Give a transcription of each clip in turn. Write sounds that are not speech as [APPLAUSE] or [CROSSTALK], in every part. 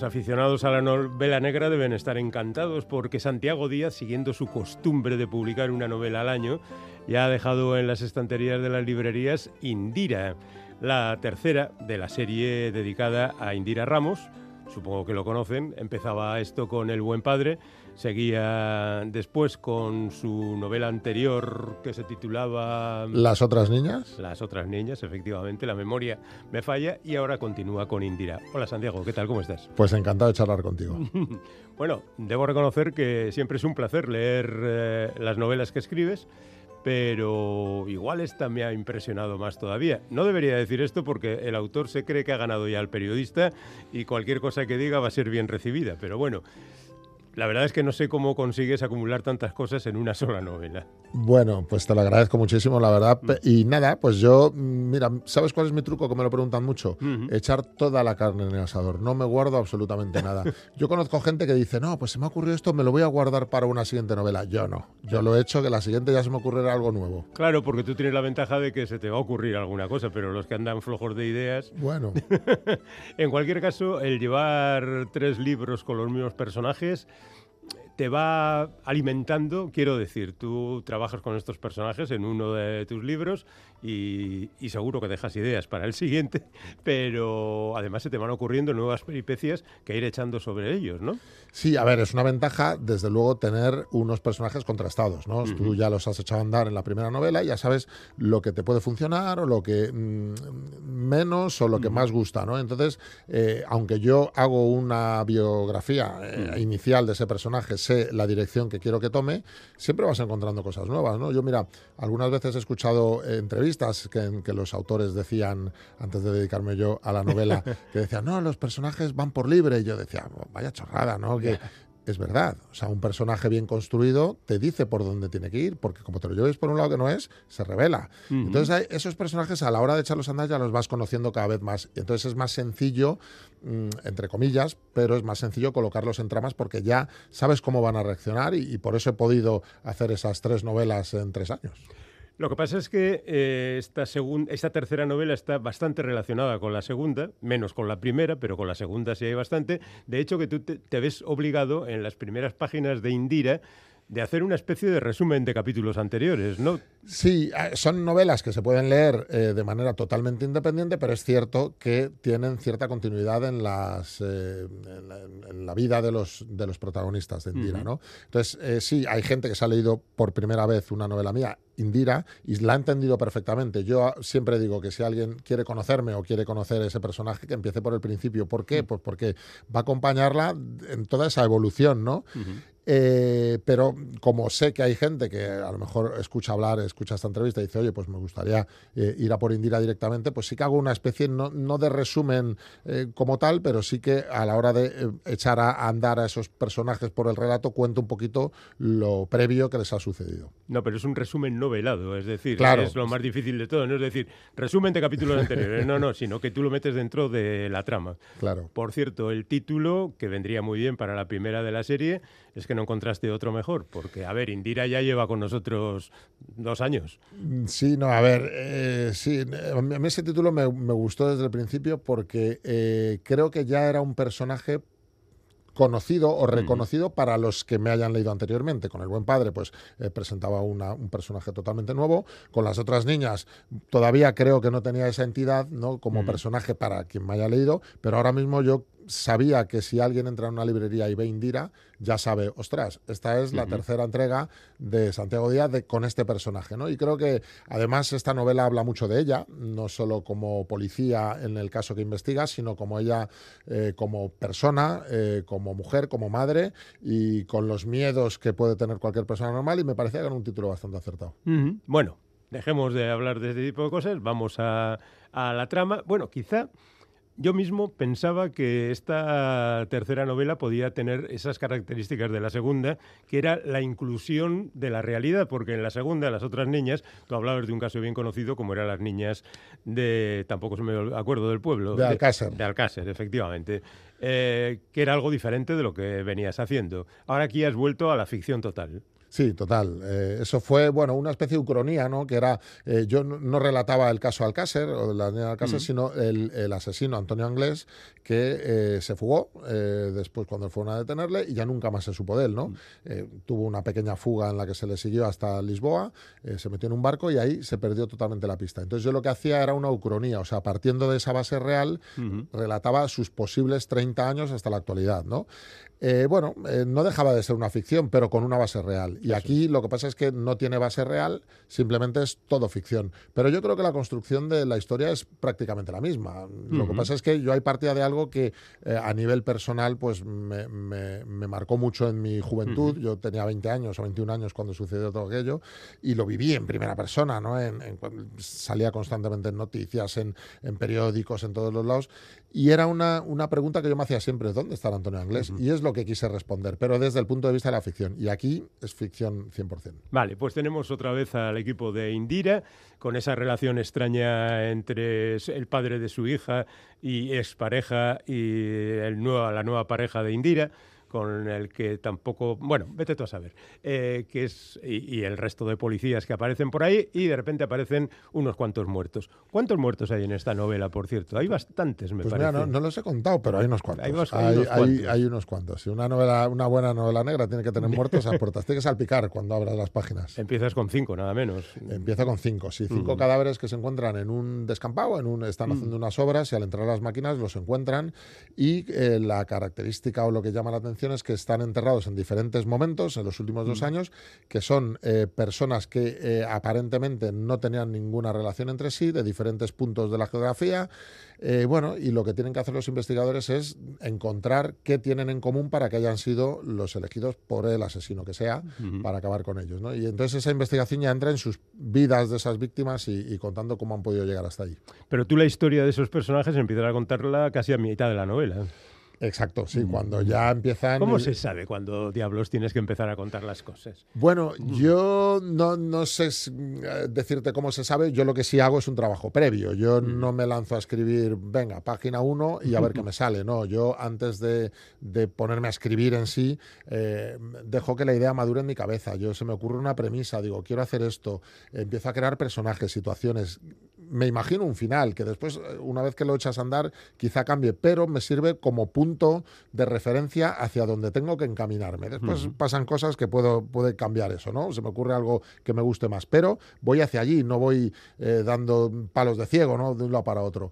Los aficionados a la novela negra deben estar encantados porque Santiago Díaz, siguiendo su costumbre de publicar una novela al año, ya ha dejado en las estanterías de las librerías Indira, la tercera de la serie dedicada a Indira Ramos. Supongo que lo conocen. Empezaba esto con El buen padre Seguía después con su novela anterior que se titulaba Las otras niñas. Las otras niñas, efectivamente, la memoria me falla y ahora continúa con Indira. Hola Santiago, ¿qué tal? ¿Cómo estás? Pues encantado de charlar contigo. [LAUGHS] bueno, debo reconocer que siempre es un placer leer eh, las novelas que escribes pero igual esta me ha impresionado más todavía. No debería decir esto porque el autor se cree que ha ganado ya al periodista y cualquier cosa que diga va a ser bien recibida, pero bueno, la verdad es que no sé cómo consigues acumular tantas cosas en una sola novela. Bueno, pues te lo agradezco muchísimo, la verdad. Mm. Y nada, pues yo, mira, ¿sabes cuál es mi truco? Que me lo preguntan mucho. Echar toda la carne en el asador. No me guardo absolutamente nada. [LAUGHS] Yo conozco gente que dice, no, pues se me ha ocurrido esto, me lo voy a guardar para una siguiente novela. Yo no. Yo lo he hecho, que la siguiente ya se me ocurrirá algo nuevo. Claro, porque tú tienes la ventaja de que se te va a ocurrir alguna cosa, pero los que andan flojos de ideas. Bueno. [LAUGHS] en cualquier caso, el llevar tres libros con los mismos personajes te va alimentando, quiero decir, tú trabajas con estos personajes en uno de tus libros y, seguro que dejas ideas para el siguiente, [LAUGHS] pero además se te van ocurriendo nuevas peripecias que ir echando sobre ellos, ¿no? Sí, a ver, es una ventaja, desde luego, tener unos personajes contrastados, ¿no? Tú ya los has echado a andar en la primera novela, ya sabes lo que te puede funcionar o lo que mm, menos o lo que más gusta, ¿no? Entonces, eh, aunque yo hago una biografía eh, inicial de ese personaje, la dirección que quiero que tome, siempre vas encontrando cosas nuevas, ¿no? Yo, mira, algunas veces he escuchado entrevistas que, en que los autores decían, antes de dedicarme yo a la novela, [LAUGHS] que decían, no, los personajes van por libre. Y yo decía, vaya chorrada, ¿no? Que, es verdad. O sea, un personaje bien construido te dice por dónde tiene que ir, porque como te lo lleves por un lado que no es, se revela. Entonces, esos personajes a la hora de echarlos a andar ya los vas conociendo cada vez más. Entonces es más sencillo, mm, entre comillas, pero es más sencillo colocarlos en tramas porque ya sabes cómo van a reaccionar y por eso he podido hacer esas tres novelas en tres años. Lo que pasa es que eh, esta, esta tercera novela está bastante relacionada con la segunda, menos con la primera, pero con la segunda sí hay bastante. De hecho, que tú te ves obligado en las primeras páginas de Indira de hacer una especie de resumen de capítulos anteriores, ¿no? Sí, ah, son novelas que se pueden leer eh, de manera totalmente independiente, pero es cierto que tienen cierta continuidad en, las, eh, en, la, vida de los, de los protagonistas de Indira, ¿no? Entonces, eh, sí, hay gente que se ha leído por primera vez una novela mía, Indira, y la ha entendido perfectamente. Yo siempre digo que si alguien quiere conocerme o quiere conocer ese personaje, que empiece por el principio. ¿Por qué? Pues porque va a acompañarla en toda esa evolución, ¿no? Eh, pero como sé que hay gente que a lo mejor escucha hablar, escucha esta entrevista y dice, oye, pues me gustaría eh, ir a por Indira directamente, pues sí que hago una especie, no, de resumen eh, como tal, pero sí que a la hora de echar a andar a esos personajes por el relato, cuento un poquito lo previo que les ha sucedido. No, pero es un resumen novelado, es decir, claro. es lo más difícil de todo, no es decir, resumen de capítulos anteriores, no, no, sino que tú lo metes dentro de la trama. Claro. Por cierto, el título, que vendría muy bien para la primera de la serie, es que no encontraste otro mejor, porque, a ver, Indira ya lleva con nosotros dos años. Mm, sí, no, a ver, eh, sí, a mí ese título me, gustó desde el principio porque eh, creo que ya era un personaje conocido o reconocido para los que me hayan leído anteriormente. Con El Buen Padre, pues eh, presentaba un personaje totalmente nuevo. Con las otras niñas, todavía creo que no tenía esa entidad ¿no? como personaje para quien me haya leído, pero ahora mismo yo sabía que si alguien entra en una librería y ve Indira, ya sabe, ostras, esta es la tercera entrega de Santiago Díaz con este personaje, ¿no? Y creo que además esta novela habla mucho de ella, no solo como policía en el caso que investiga, sino como ella eh, como persona, eh, como mujer, como madre y con los miedos que puede tener cualquier persona normal y me parecía que era un título bastante acertado. Bueno, dejemos de hablar de este tipo de cosas, vamos a, a la trama. Bueno, quizá yo mismo pensaba que esta tercera novela podía tener esas características de la segunda, que era la inclusión de la realidad, porque en la segunda, las otras niñas, tú hablabas de un caso bien conocido, como eran las niñas de, tampoco se me acuerdo del pueblo. De Alcácer. De, Alcácer, efectivamente. Eh, que era algo diferente de lo que venías haciendo. Ahora aquí has vuelto a la ficción total. Sí, total. Eh, eso fue, bueno, una especie de ucronía, ¿no? Que era, eh, yo no, relataba el caso Alcácer, o de la niña Alcácer, mm. sino el, asesino Antonio Anglés, que eh, se fugó después cuando fueron a detenerle y ya nunca más se supo de él, ¿no? Mm. tuvo una pequeña fuga en la que se le siguió hasta Lisboa, se metió en un barco y ahí se perdió totalmente la pista. Entonces yo lo que hacía era una ucronía, o sea, partiendo de esa base real, relataba sus posibles 30 años hasta la actualidad, ¿no? Eh, bueno, eh, no dejaba de ser una ficción, pero con una base real. Y aquí lo que pasa es que no tiene base real, simplemente es todo ficción. Pero yo creo que la construcción de la historia es prácticamente la misma. Lo que pasa es que yo hay partida de algo que eh, a nivel personal pues me, marcó mucho en mi juventud. Yo tenía 20 años o 21 años cuando sucedió todo aquello y lo viví en primera persona, ¿no? salía constantemente en noticias, en, periódicos, en todos los lados. Y era una, una pregunta que yo me hacía siempre, ¿dónde está Antonio Anglés? Y es lo que quise responder, pero desde el punto de vista de la ficción. Y aquí es ficción 100%. Vale, pues tenemos otra vez al equipo de Indira, con esa relación extraña entre el padre de su hija y expareja y el la nueva pareja de Indira con el que tampoco, bueno, vete tú a saber, eh, que es, y, el resto de policías que aparecen por ahí y de repente aparecen unos cuantos muertos. ¿Cuántos muertos hay en esta novela, por cierto? Hay bastantes, me pues parece. Mira, no, los he contado, pero hay unos cuantos. Hay, unos, cuantos. hay, unos cuantos. Si una, novela, una buena novela negra tiene que tener muertos a puertas, tiene que salpicar cuando abras las páginas. Empiezas con cinco, nada menos. Empieza con cinco, sí, cinco cadáveres que se encuentran en un descampado, en un, están haciendo unas obras y al entrar a las máquinas los encuentran y eh, la característica o lo que llama la atención que están enterrados en diferentes momentos en los últimos dos mm. años, que son eh, personas que eh, aparentemente no tenían ninguna relación entre sí, de diferentes puntos de la geografía. Eh, bueno, y lo que tienen que hacer los investigadores es encontrar qué tienen en común para que hayan sido los elegidos por el asesino que sea para acabar con ellos. ¿no? Y entonces esa investigación ya entra en sus vidas de esas víctimas y, y, contando cómo han podido llegar hasta allí. Pero tú la historia de esos personajes empiezas a contarla casi a mitad de la novela. Exacto, sí, mm. cuando ya empiezan... ¿Cómo se sabe cuando diablos tienes que empezar a contar las cosas? Bueno, mm. yo no, no sé eh, decirte cómo se sabe, yo lo que sí hago es un trabajo previo, yo mm. no me lanzo a escribir, venga, página 1 y a ver qué me sale, no, yo antes de, ponerme a escribir en sí, eh, dejo que la idea madure en mi cabeza, yo se me ocurre una premisa, digo, quiero hacer esto, empiezo a crear personajes, situaciones, me imagino un final, que después, eh, una vez que lo echas a andar, quizá cambie, pero me sirve como punto de referencia hacia donde tengo que encaminarme. Después pasan cosas que puedo puede cambiar eso, ¿no? Se me ocurre algo que me guste más, pero voy hacia allí, no voy eh, dando palos de ciego, ¿no? De un lado para otro.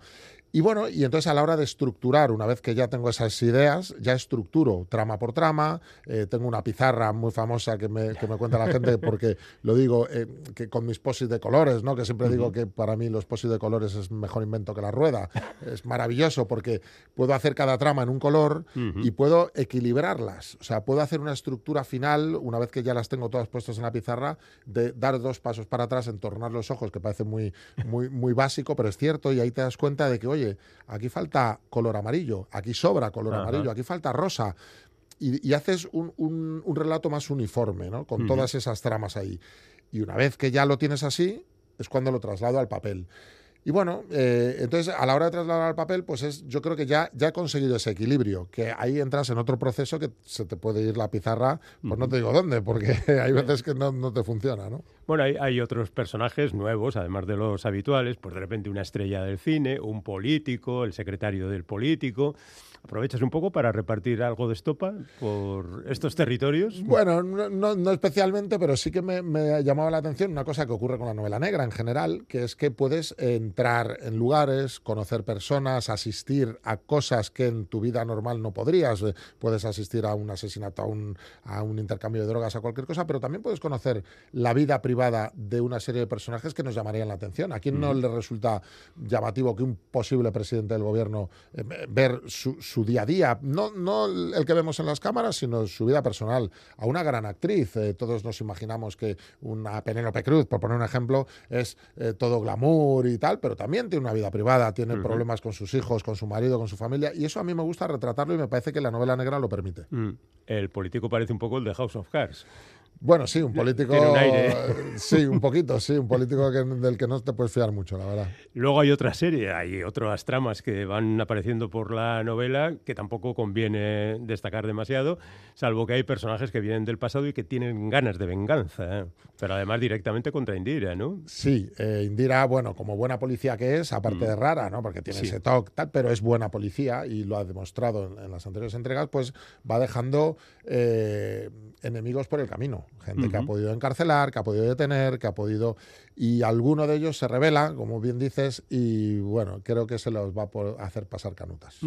Y bueno, y entonces a la hora de estructurar, una vez que ya tengo esas ideas, ya estructuro trama por trama. Eh, tengo una pizarra muy famosa que me, que me cuenta la gente, [LAUGHS] porque lo digo, eh, que con mis posis de colores, ¿no? que siempre digo que para mí los posis de colores es mejor invento que la rueda. Es maravilloso porque puedo hacer cada trama en un color y puedo equilibrarlas. O sea, puedo hacer una estructura final, una vez que ya las tengo todas puestas en la pizarra, de dar dos pasos para atrás, entornar los ojos, que parece muy, muy, muy básico, pero es cierto, y ahí te das cuenta de que, oye, aquí falta color amarillo, aquí sobra color amarillo, aquí falta rosa. Y, haces un, relato más uniforme, ¿no? Con todas esas tramas ahí. Y una vez que ya lo tienes así, es cuando lo traslado al papel. Y bueno, eh, entonces a la hora de trasladar al papel, pues es, yo creo que ya, ya he conseguido ese equilibrio, que ahí entras en otro proceso que se te puede ir la pizarra, pues no te digo dónde, porque [LAUGHS] hay veces que no, no te funciona, ¿no? Bueno, hay, hay, otros personajes nuevos, además de los habituales, pues de repente una estrella del cine, un político, el secretario del político. ¿Aprovechas un poco para repartir algo de estopa por estos territorios? Bueno, no, no especialmente, pero sí que me, me, ha llamado la atención una cosa que ocurre con la novela negra en general, que es que puedes entrar en lugares, conocer personas, asistir a cosas que en tu vida normal no podrías. Puedes asistir a un asesinato, a un, a un intercambio de drogas, a cualquier cosa, pero también puedes conocer la vida privada de una serie de personajes que nos llamarían la atención. ¿A quién no le resulta llamativo que un posible presidente del gobierno eh, ver su su día a día, no, no el que vemos en las cámaras, sino su vida personal, a una gran actriz. Eh, todos nos imaginamos que una Penélope Cruz, por poner un ejemplo, es eh, todo glamour y tal, pero también tiene una vida privada, tiene problemas con sus hijos, con su marido, con su familia, y eso a mí me gusta retratarlo y me parece que la novela negra lo permite. Mm. El político parece un poco el de House of Cards. Bueno, sí, un político. Tiene un aire. Sí, un poquito, sí, un político que- del que no te puedes fiar mucho, la verdad. Luego hay otra serie, hay otras tramas que van apareciendo por la novela que tampoco conviene destacar demasiado, salvo que hay personajes que vienen del pasado y que tienen ganas de venganza, ¿eh? pero además directamente contra Indira, ¿no? Sí, eh, Indira, bueno, como buena policía que es, aparte de rara, ¿no? Porque tiene Sí. ese toque, tal, pero es buena policía y lo ha demostrado en, en las anteriores entregas, pues va dejando eh, enemigos por el camino. Gente que ha podido encarcelar, que ha podido detener, que ha podido. Y alguno de ellos se revela, como bien dices, y bueno, creo que se los va a hacer pasar canutas.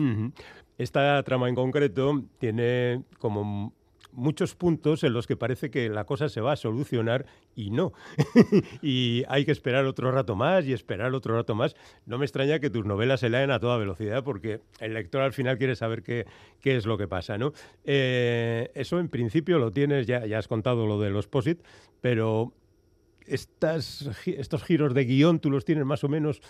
Esta trama en concreto tiene como muchos puntos en los que parece que la cosa se va a solucionar y no. [LAUGHS] y hay que esperar otro rato más y esperar otro rato más. No me extraña que tus novelas se lean a toda velocidad porque el lector al final quiere saber qué, qué es lo que pasa, ¿no? Eh, eso en principio lo tienes, ya, ya has contado lo de los POSIT, pero estas, estos giros de guion tú los tienes más o menos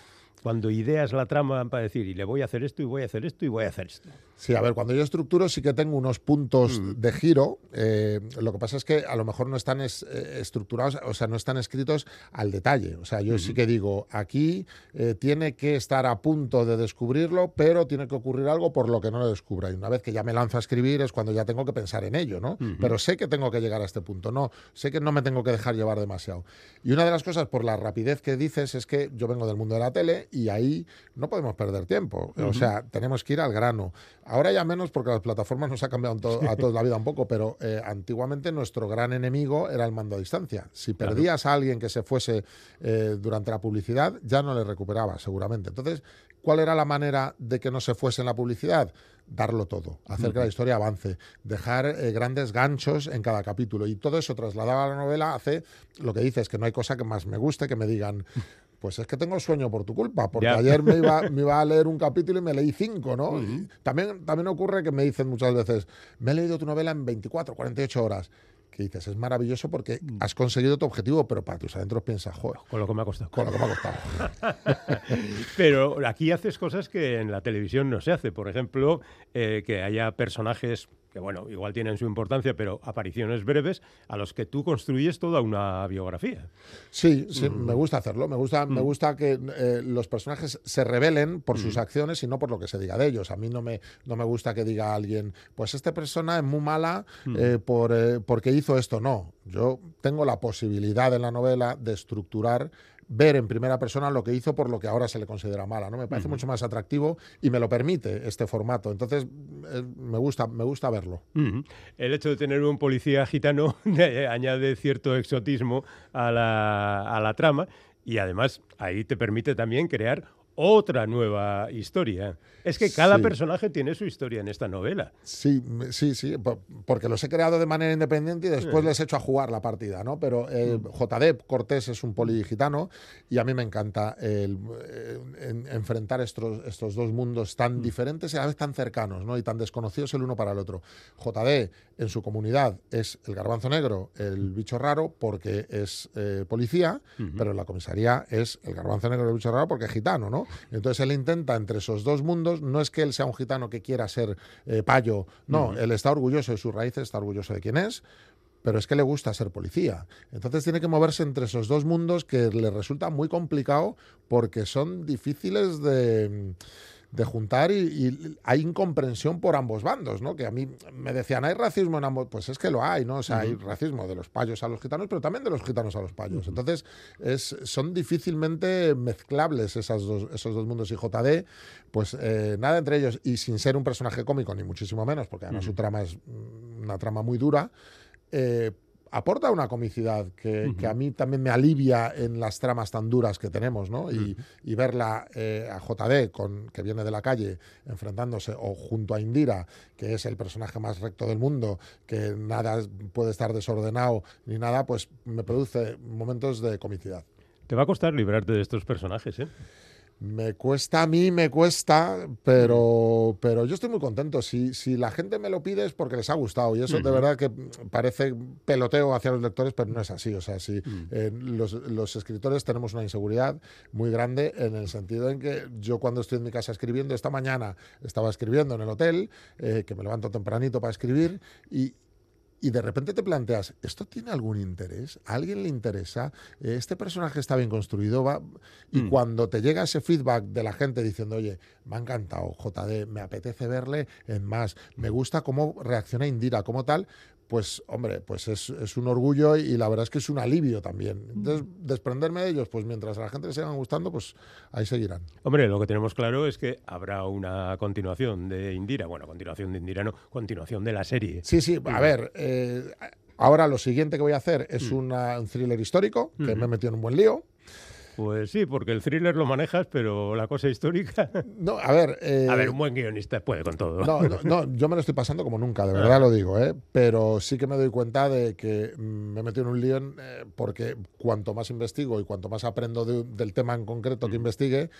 cuando ideas la trama para decir, y le voy a hacer esto, y voy a hacer esto, y voy a hacer esto. Sí, a ver, cuando yo estructuro sí que tengo unos puntos Mm. de giro. eh, lo que pasa es que a lo mejor no están es- eh, estructurados, o sea, no están escritos al detalle. O sea, yo sí que digo, aquí eh, tiene que estar a punto de descubrirlo, pero tiene que ocurrir algo por lo que no lo descubra. Y una vez que ya me lanzo a escribir es cuando ya tengo que pensar en ello, ¿no? Pero sé que tengo que llegar a este punto, no, sé que no me tengo que dejar llevar demasiado. Y una de las cosas, por la rapidez que dices, es que yo vengo del mundo de la tele y ahí no podemos perder tiempo. O sea, tenemos que ir al grano. Ahora ya menos porque las plataformas nos ha cambiado to- a toda la vida un poco, pero eh, antiguamente nuestro gran enemigo era el mando a distancia. Si Claro. perdías a alguien que se fuese eh, durante la publicidad, ya no le recuperaba, seguramente. Entonces, ¿cuál era la manera de que no se fuese en la publicidad? Darlo todo, hacer que la historia avance, dejar eh, grandes ganchos en cada capítulo. Y todo eso trasladado a la novela hace lo que dices, que no hay cosa que más me guste que me digan. Pues es que tengo sueño por tu culpa, porque Ya. ayer me iba, me iba a leer un [LAUGHS] capítulo y me leí cinco, ¿no? Y también, también ocurre que me dicen muchas veces, me he leído tu novela en 24, 48 horas. Que dices, es maravilloso porque has conseguido tu objetivo, pero para tus adentros piensas, joder, Con lo que me ha costado. con lo que me ha costado. [LAUGHS] Pero aquí haces cosas que en la televisión no se hace. Por ejemplo, eh, que haya personajes que, bueno, igual tienen su importancia, pero apariciones breves, a los que tú construyes toda una biografía. Sí, sí, me gusta hacerlo. Me gusta, me gusta que eh, los personajes se revelen por sus acciones y no por lo que se diga de ellos. A mí no me, no me gusta que diga alguien, pues esta persona es muy mala eh, por, eh, porque hizo esto. No, yo tengo la posibilidad en la novela de estructurar ver en primera persona lo que hizo por lo que ahora se le considera mala, ¿no? Me parece mucho más atractivo y me lo permite este formato. Entonces, eh, me gusta, me gusta verlo. El hecho de tener un policía gitano [LAUGHS] añade cierto exotismo a la, a la trama y además ahí te permite también crear otra nueva historia. Es que cada Sí. personaje tiene su historia en esta novela. Sí, sí, sí, po- porque los he creado de manera independiente y después les he hecho a jugar la partida, ¿no? Pero eh, JD Cortés es un poli gitano y a mí me encanta el, eh, en- enfrentar estos, estos dos mundos tan diferentes y a la vez tan cercanos, ¿no? Y tan desconocidos el uno para el otro. JD en su comunidad es el garbanzo negro, el bicho raro, porque es eh, policía, pero en la comisaría es el garbanzo negro, el bicho raro, porque es gitano, ¿no? Entonces él intenta entre esos dos mundos, no es que él sea un gitano que quiera ser eh, payo, no, él está orgulloso de sus raíces, está orgulloso de quién es, pero es que le gusta ser policía. Entonces tiene que moverse entre esos dos mundos que le resulta muy complicado porque son difíciles de, de juntar y, y hay incomprensión por ambos bandos, ¿no? Que a mí me decían, ¿hay racismo en ambos? Pues es que lo hay, ¿no? O sea, hay racismo de los payos a los gitanos, pero también de los gitanos a los payos. Entonces, es, son difícilmente mezclables esas dos, esos dos mundos. Y JD, pues eh, nada entre ellos, y sin ser un personaje cómico, ni muchísimo menos, porque además su trama es una trama muy dura, eh, aporta una comicidad que, que a mí también me alivia en las tramas tan duras que tenemos, ¿no? Y, y verla eh, a JD, con, que viene de la calle, enfrentándose, o junto a Indira, que es el personaje más recto del mundo, que nada puede estar desordenado ni nada, pues me produce momentos de comicidad. Te va a costar librarte de estos personajes, ¿eh? Me cuesta a mí, me cuesta, pero, pero yo estoy muy contento. Si, si la gente me lo pide es porque les ha gustado. Y eso de verdad que parece peloteo hacia los lectores, pero no es así. O sea, si eh, los, los escritores tenemos una inseguridad muy grande en el sentido en que yo cuando estoy en mi casa escribiendo, esta mañana estaba escribiendo en el hotel, eh, que me levanto tempranito para escribir, y, y de repente te planteas, ¿esto tiene algún interés? ¿A alguien le interesa? Eh, ¿Este personaje está bien construido? ¿Va? Y Mm. cuando te llega ese feedback de la gente diciendo, oye, me ha encantado JD, me apetece verle en más, me gusta cómo reacciona Indira, como tal, pues hombre, pues es, es un orgullo y, la verdad es que es un alivio también. Entonces, desprenderme de ellos, pues mientras a la gente le sigan gustando, pues ahí seguirán. Hombre, lo que tenemos claro es que habrá una continuación de Indira. Bueno, continuación de Indira, no, continuación de la serie. Sí, sí, a ver, eh, ahora lo siguiente que voy a hacer es Mm. una- un thriller histórico, que me he metido en un buen lío. Pues sí, porque el thriller lo manejas, pero la cosa histórica. [LAUGHS] No, a ver... eh, A ver, un buen guionista puede con todo. No, no, no, yo me lo estoy pasando como nunca, de verdad lo digo, ¿eh? pero sí que me doy cuenta de que mm, me he metido en un lío eh, porque cuanto más investigo y cuanto más aprendo de- del tema en concreto que investigue,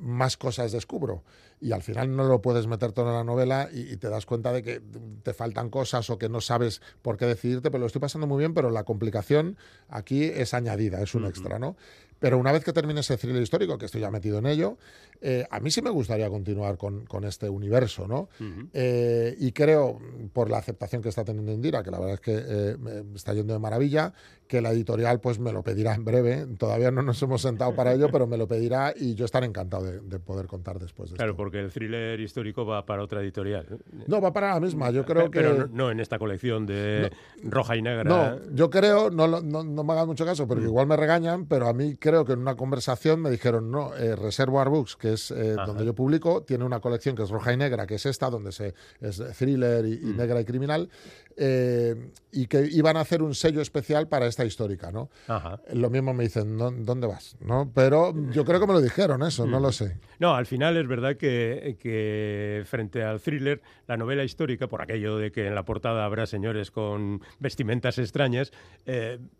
más cosas descubro. Y al final no lo puedes meter todo en la novela y, y te das cuenta de que te faltan cosas o que no sabes por qué decidirte, pero lo estoy pasando muy bien, pero la complicación aquí es añadida, es un extra, ¿no? Pero una vez que termine ese thriller histórico, que estoy ya metido en ello, eh, a mí sí me gustaría continuar con, con este universo, ¿no? Eh, y creo, por la aceptación que está teniendo Indira, que la verdad es que eh, me está yendo de maravilla, que la editorial pues me lo pedirá en breve. Todavía no nos hemos sentado para ello, pero me lo pedirá y yo estaré encantado de, de poder contar después de Claro, esto. porque el thriller histórico va para otra editorial. No, va para la misma. Yo creo que... Pero no, no en esta colección de roja y negra. No, yo creo, no, no, no me hagan mucho caso, Mm. porque igual me regañan, pero a mí creo que en una conversación me dijeron, no, eh, Reservoir Books, que es eh, donde yo publico, tiene una colección que es roja y negra, que es esta, donde se, es thriller y, y Mm. negra y criminal, eh, y que iban a hacer un sello especial para esta histórica, ¿no? Ajá. Lo mismo me dicen, "¿Dó- ¿dónde vas? ¿No? Pero yo creo que me lo dijeron eso, Mm. no lo sé. No, al final es verdad que, que frente al thriller, la novela histórica, por aquello de que en la portada habrá señores con vestimentas extrañas,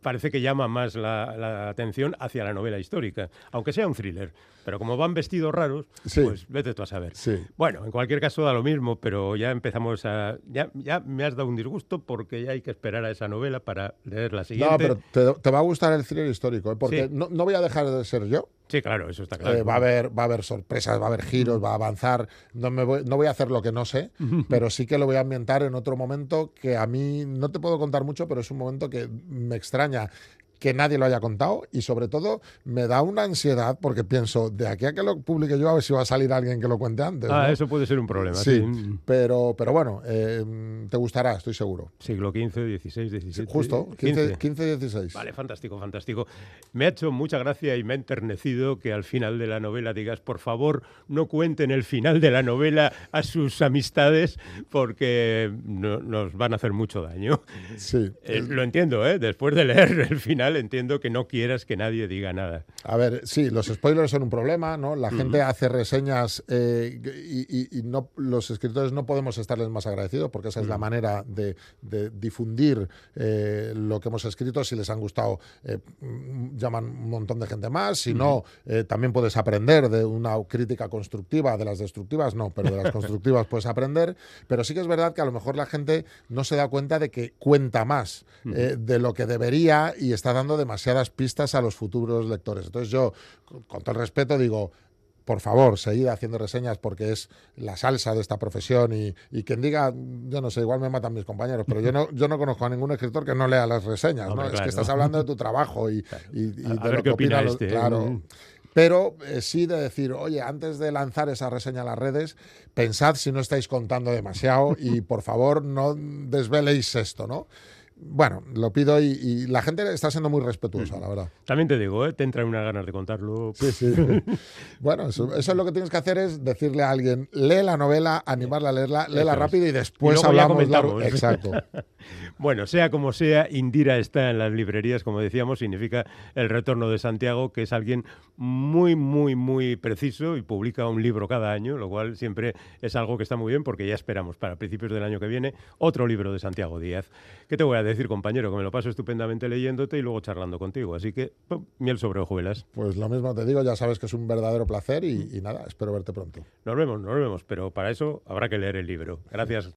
parece que llama más la, la atención hacia la novela histórica, aunque sea un thriller. Pero como van vestidos raros, Sí. pues vete tú a saber. Sí. Bueno, en cualquier caso da lo mismo, pero ya empezamos a... Ya, ya me has dado un disgusto porque ya hay que esperar a esa novela para leer la siguiente. No, pero te, te va a gustar el thriller histórico, ¿eh? porque Sí. no, no voy a dejar de ser yo. Sí, claro, eso está claro. Eh, va, a haber, va a haber sorpresas, va a haber giros, va a avanzar. No, me voy, no voy a hacer lo que no sé, [LAUGHS] pero sí que lo voy a ambientar en otro momento que a mí no te puedo contar mucho, pero es un momento que me extraña que nadie lo haya contado y sobre todo me da una ansiedad porque pienso, de aquí a que lo publique yo a ver si va a salir alguien que lo cuente antes. Ah, ¿no? eso puede ser un problema. Sí, sí. pero, pero bueno, eh, te gustará, estoy seguro. Siglo XV, XVI, XVII. Justo, 15, 15 16. Vale, fantástico, fantástico. Me ha hecho mucha gracia y me ha enternecido que al final de la novela digas, por favor, no cuenten el final de la novela a sus amistades porque no- nos van a hacer mucho daño. Sí. Eh, lo entiendo, ¿eh? Después de leer el final entiendo que no quieras que nadie diga nada. A ver, sí, los spoilers son un problema, ¿no? La gente hace reseñas eh, y, y- y no, los escritores no podemos estarles más agradecidos porque esa es la manera de, de difundir eh, lo que hemos escrito. Si les han gustado, eh, mm, llaman un montón de gente más. Si no, eh, también puedes aprender de una crítica constructiva, de las destructivas no, pero de las [LAUGHS] constructivas puedes aprender. Pero sí que es verdad que a lo mejor la gente no se da cuenta de que cuenta más de lo que debería y está dando demasiadas pistas a los futuros lectores. Entonces yo, con, todo el respeto, digo, por favor, seguid haciendo reseñas porque es la salsa de esta profesión y, y quien diga, yo no sé, igual me matan mis compañeros, pero yo no, yo no conozco a ningún escritor que no lea las reseñas, ¿no? Es claro. que estás hablando de tu trabajo y, [LAUGHS] y- y A- a de ver lo qué opina los- este, Claro. mm. Pero eh, sí de decir, oye, antes de lanzar esa reseña a las redes, pensad si no estáis contando demasiado y por favor no desveléis esto, ¿no? Bueno, lo pido y, y la gente está siendo muy respetuosa, la verdad. También te digo, ¿eh? te entran unas ganas de contarlo. Sí, sí. [LAUGHS] bueno, eso, eso es lo que tienes que hacer es decirle a alguien, lee la novela, animarla a leerla, léela rápido y después Y hablamos largo. [LAUGHS] Exacto. Bueno, sea como sea, Indira está en las librerías, como decíamos, significa el retorno de Santiago, que es alguien muy, muy, muy preciso y publica un libro cada año, lo cual siempre es algo que está muy bien porque ya esperamos para principios del año que viene otro libro de Santiago Díaz. ¿Qué te voy a decir, compañero? Que me lo paso estupendamente leyéndote y luego charlando contigo. Así que, pum, miel sobre hojuelas. Pues lo mismo te digo, ya sabes que es un verdadero placer y, y nada, espero verte pronto. Nos vemos, nos vemos, pero para eso habrá que leer el libro. Gracias.